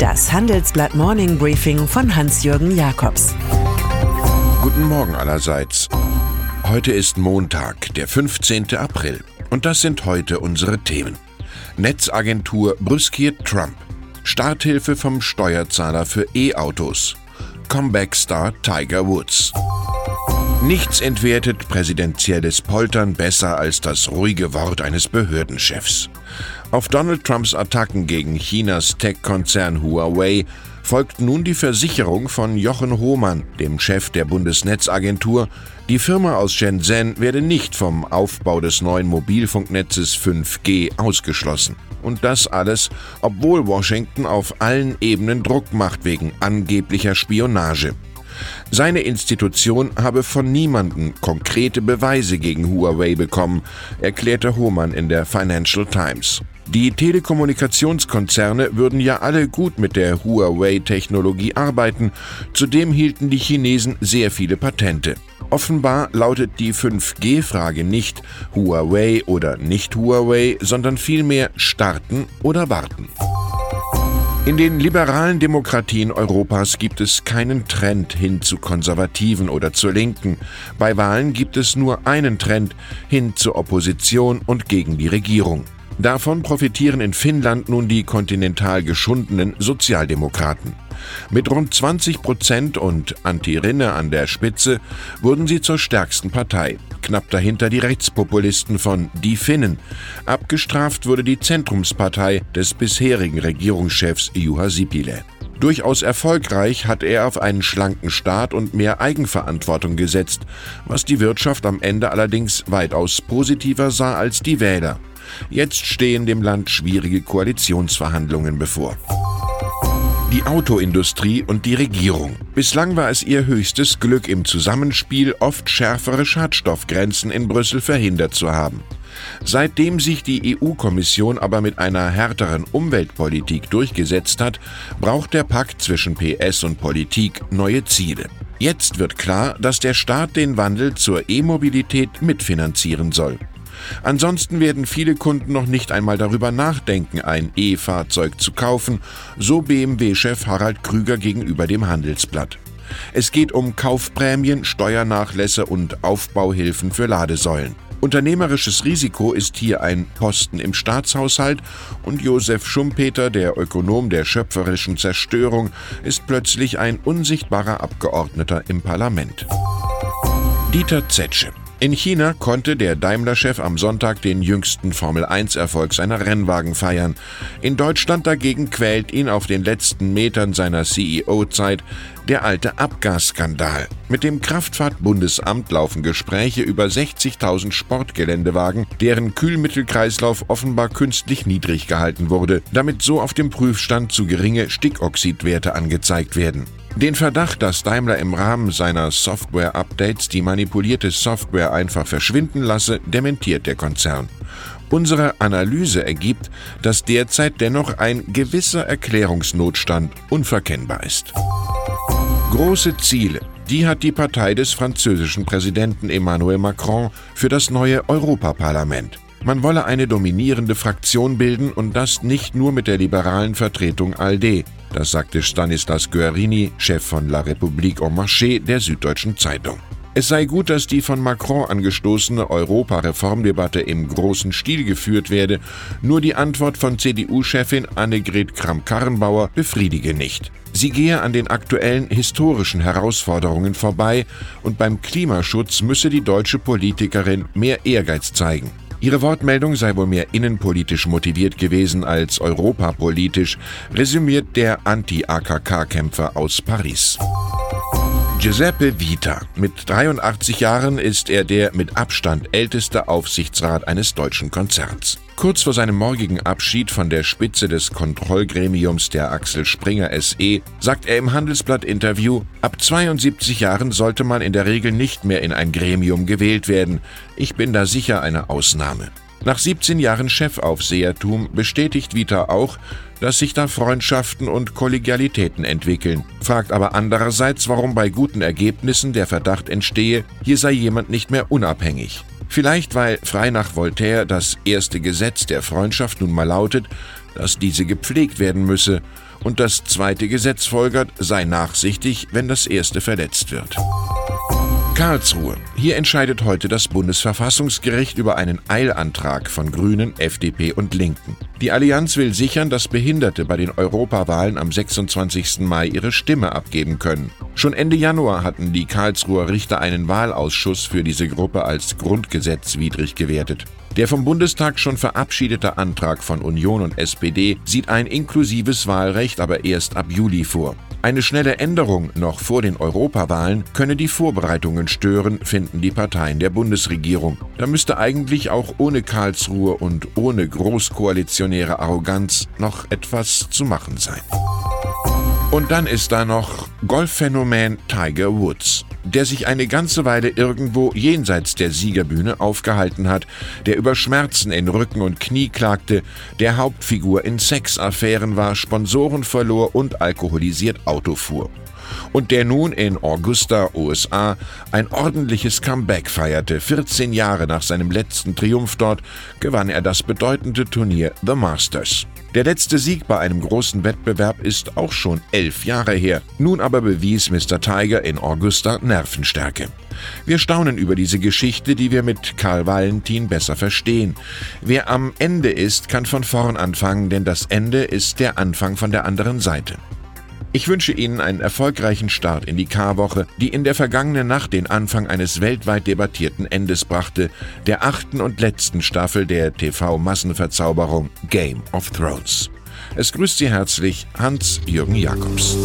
Das Handelsblatt Morning Briefing von Hans-Jürgen Jakobs. Guten Morgen allerseits. Heute ist Montag, der 15. April. Und das sind heute unsere Themen. Netzagentur brüskiert Trump. Starthilfe vom Steuerzahler für E-Autos. Comeback-Star Tiger Woods. Nichts entwertet präsidentielles Poltern besser als das ruhige Wort eines Behördenchefs. Auf Donald Trumps Attacken gegen Chinas Tech-Konzern Huawei folgt nun die Versicherung von Jochen Hohmann, dem Chef der Bundesnetzagentur, die Firma aus Shenzhen werde nicht vom Aufbau des neuen Mobilfunknetzes 5G ausgeschlossen. Und das alles, obwohl Washington auf allen Ebenen Druck macht wegen angeblicher Spionage. Seine Institution habe von niemandem konkrete Beweise gegen Huawei bekommen, erklärte Hohmann in der Financial Times. Die Telekommunikationskonzerne würden ja alle gut mit der Huawei-Technologie arbeiten, zudem hielten die Chinesen sehr viele Patente. Offenbar lautet die 5G-Frage nicht Huawei oder nicht Huawei, sondern vielmehr starten oder warten. In den liberalen Demokratien Europas gibt es keinen Trend hin zu Konservativen oder zur Linken. Bei Wahlen gibt es nur einen Trend hin zur Opposition und gegen die Regierung. Davon profitieren in Finnland nun die kontinental geschundenen Sozialdemokraten. Mit rund 20 Prozent und Antti Rinne an der Spitze wurden sie zur stärksten Partei. Knapp dahinter die Rechtspopulisten von Die Finnen. Abgestraft wurde die Zentrumspartei des bisherigen Regierungschefs Juha Sipilä. Durchaus erfolgreich hat er auf einen schlanken Staat und mehr Eigenverantwortung gesetzt, was die Wirtschaft am Ende allerdings weitaus positiver sah als die Wähler. Jetzt stehen dem Land schwierige Koalitionsverhandlungen bevor. Die Autoindustrie und die Regierung. Bislang war es ihr höchstes Glück im Zusammenspiel, oft schärfere Schadstoffgrenzen in Brüssel verhindert zu haben. Seitdem sich die EU-Kommission aber mit einer härteren Umweltpolitik durchgesetzt hat, braucht der Pakt zwischen PS und Politik neue Ziele. Jetzt wird klar, dass der Staat den Wandel zur E-Mobilität mitfinanzieren soll. Ansonsten werden viele Kunden noch nicht einmal darüber nachdenken, ein E-Fahrzeug zu kaufen, so BMW-Chef Harald Krüger gegenüber dem Handelsblatt. Es geht um Kaufprämien, Steuernachlässe und Aufbauhilfen für Ladesäulen. Unternehmerisches Risiko ist hier ein Posten im Staatshaushalt und Josef Schumpeter, der Ökonom der schöpferischen Zerstörung, ist plötzlich ein unsichtbarer Abgeordneter im Parlament. Dieter Zetsche in China konnte der Daimler-Chef am Sonntag den jüngsten Formel-1-Erfolg seiner Rennwagen feiern. In Deutschland dagegen quält ihn auf den letzten Metern seiner CEO-Zeit der alte Abgasskandal. Mit dem Kraftfahrtbundesamt laufen Gespräche über 60.000 Sportgeländewagen, deren Kühlmittelkreislauf offenbar künstlich niedrig gehalten wurde, damit so auf dem Prüfstand zu geringe Stickoxidwerte angezeigt werden. Den Verdacht, dass Daimler im Rahmen seiner Software-Updates die manipulierte Software einfach verschwinden lasse, dementiert der Konzern. Unsere Analyse ergibt, dass derzeit dennoch ein gewisser Erklärungsnotstand unverkennbar ist. Große Ziele, die hat die Partei des französischen Präsidenten Emmanuel Macron für das neue Europaparlament. Man wolle eine dominierende Fraktion bilden und das nicht nur mit der liberalen Vertretung ALDE. Das sagte Stanislas Guerini, Chef von La République en Marché der Süddeutschen Zeitung. Es sei gut, dass die von Macron angestoßene Europa-Reformdebatte im großen Stil geführt werde, nur die Antwort von CDU-Chefin Annegret Kramp-Karrenbauer befriedige nicht. Sie gehe an den aktuellen historischen Herausforderungen vorbei und beim Klimaschutz müsse die deutsche Politikerin mehr Ehrgeiz zeigen. Ihre Wortmeldung sei wohl mehr innenpolitisch motiviert gewesen als europapolitisch, resümiert der Anti-AKK-Kämpfer aus Paris. Giuseppe Vita. Mit 83 Jahren ist er der mit Abstand älteste Aufsichtsrat eines deutschen Konzerns. Kurz vor seinem morgigen Abschied von der Spitze des Kontrollgremiums der Axel Springer SE sagt er im Handelsblatt-Interview, ab 72 Jahren sollte man in der Regel nicht mehr in ein Gremium gewählt werden. Ich bin da sicher eine Ausnahme. Nach 17 Jahren Chefaufsehertum bestätigt Vita auch, dass sich da Freundschaften und Kollegialitäten entwickeln, fragt aber andererseits, warum bei guten Ergebnissen der Verdacht entstehe, hier sei jemand nicht mehr unabhängig. Vielleicht weil frei nach Voltaire das erste Gesetz der Freundschaft nun mal lautet, dass diese gepflegt werden müsse, und das zweite Gesetz folgert, sei nachsichtig, wenn das erste verletzt wird. Karlsruhe. Hier entscheidet heute das Bundesverfassungsgericht über einen Eilantrag von Grünen, FDP und Linken. Die Allianz will sichern, dass Behinderte bei den Europawahlen am 26. Mai ihre Stimme abgeben können. Schon Ende Januar hatten die Karlsruher Richter einen Wahlausschuss für diese Gruppe als grundgesetzwidrig gewertet. Der vom Bundestag schon verabschiedete Antrag von Union und SPD sieht ein inklusives Wahlrecht aber erst ab Juli vor. Eine schnelle Änderung noch vor den Europawahlen könne die Vorbereitungen stören, finden die Parteien der Bundesregierung. Da müsste eigentlich auch ohne Karlsruhe und ohne großkoalitionäre Arroganz noch etwas zu machen sein. Und dann ist da noch Golfphänomen Tiger Woods, der sich eine ganze Weile irgendwo jenseits der Siegerbühne aufgehalten hat, der über Schmerzen in Rücken und Knie klagte, der Hauptfigur in Sexaffären war, Sponsoren verlor und alkoholisiert Auto fuhr und der nun in Augusta, USA, ein ordentliches Comeback feierte. 14 Jahre nach seinem letzten Triumph dort gewann er das bedeutende Turnier The Masters. Der letzte Sieg bei einem großen Wettbewerb ist auch schon elf Jahre her. Nun aber bewies Mr. Tiger in Augusta Nervenstärke. Wir staunen über diese Geschichte, die wir mit Karl Valentin besser verstehen. Wer am Ende ist, kann von vorn anfangen, denn das Ende ist der Anfang von der anderen Seite. Ich wünsche Ihnen einen erfolgreichen Start in die Karwoche, die in der vergangenen Nacht den Anfang eines weltweit debattierten Endes brachte, der achten und letzten Staffel der TV-Massenverzauberung Game of Thrones. Es grüßt Sie herzlich Hans-Jürgen Jakobs.